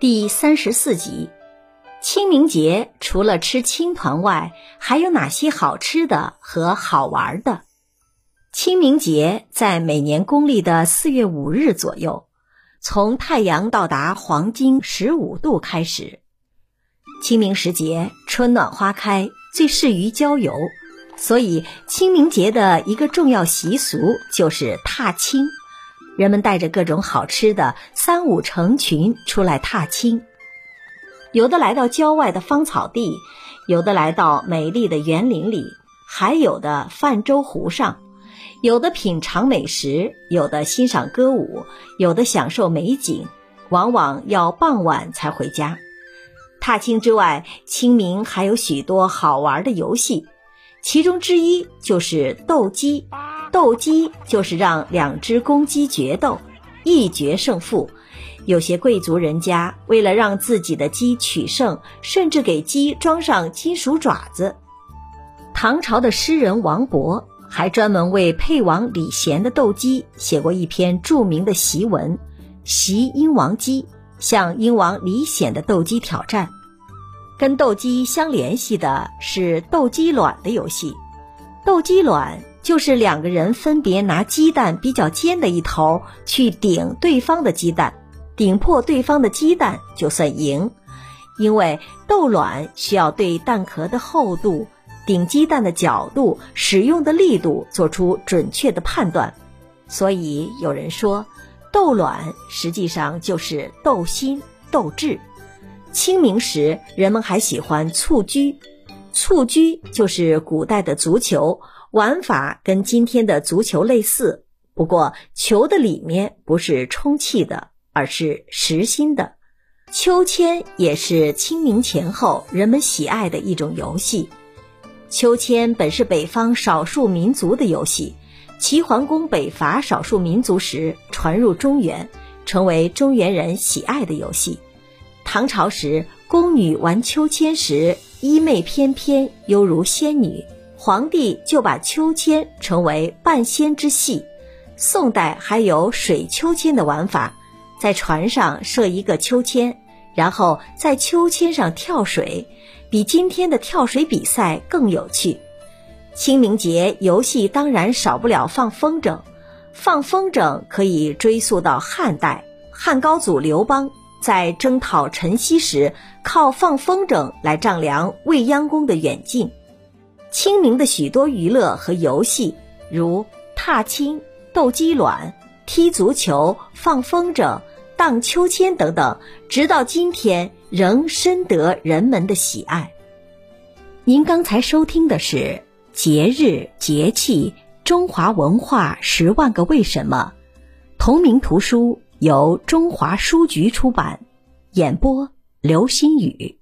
第三十四集，清明节除了吃青团外，还有哪些好吃的和好玩的？清明节在每年公历的四月五日左右，从太阳到达黄金十五度开始。清明时节，春暖花开，最适于郊游，所以清明节的一个重要习俗就是踏青。人们带着各种好吃的，三五成群出来踏青。有的来到郊外的芳草地，有的来到美丽的园林里，还有的泛舟湖上，有的品尝美食，有的欣赏歌舞，有的享受美景。往往要傍晚才回家。踏青之外，清明还有许多好玩的游戏，其中之一就是斗鸡。斗鸡就是让两只公鸡决斗，一决胜负。有些贵族人家为了让自己的鸡取胜，甚至给鸡装上金属爪子。唐朝的诗人王勃还专门为沛王李贤的斗鸡写过一篇著名的檄文《檄英王鸡》，向英王李显的斗鸡挑战。跟斗鸡相联系的是斗鸡卵的游戏，斗鸡卵。就是两个人分别拿鸡蛋比较尖的一头去顶对方的鸡蛋，顶破对方的鸡蛋就算赢。因为斗卵需要对蛋壳的厚度、顶鸡蛋的角度、使用的力度做出准确的判断，所以有人说，斗卵实际上就是斗心斗智。清明时，人们还喜欢蹴鞠，蹴鞠就是古代的足球。玩法跟今天的足球类似，不过球的里面不是充气的，而是实心的。秋千也是清明前后人们喜爱的一种游戏。秋千本是北方少数民族的游戏，齐桓公北伐少数民族时传入中原，成为中原人喜爱的游戏。唐朝时，宫女玩秋千时，衣袂翩翩，犹如仙女。皇帝就把秋千称为半仙之戏。宋代还有水秋千的玩法，在船上设一个秋千，然后在秋千上跳水，比今天的跳水比赛更有趣。清明节游戏当然少不了放风筝，放风筝可以追溯到汉代，汉高祖刘邦在征讨陈豨时，靠放风筝来丈量未央宫的远近。清明的许多娱乐和游戏，如踏青、斗鸡卵、踢足球、放风筝、荡秋千等等，直到今天仍深得人们的喜爱。您刚才收听的是《节日节气中华文化十万个为什么》，同名图书由中华书局出版，演播刘新宇。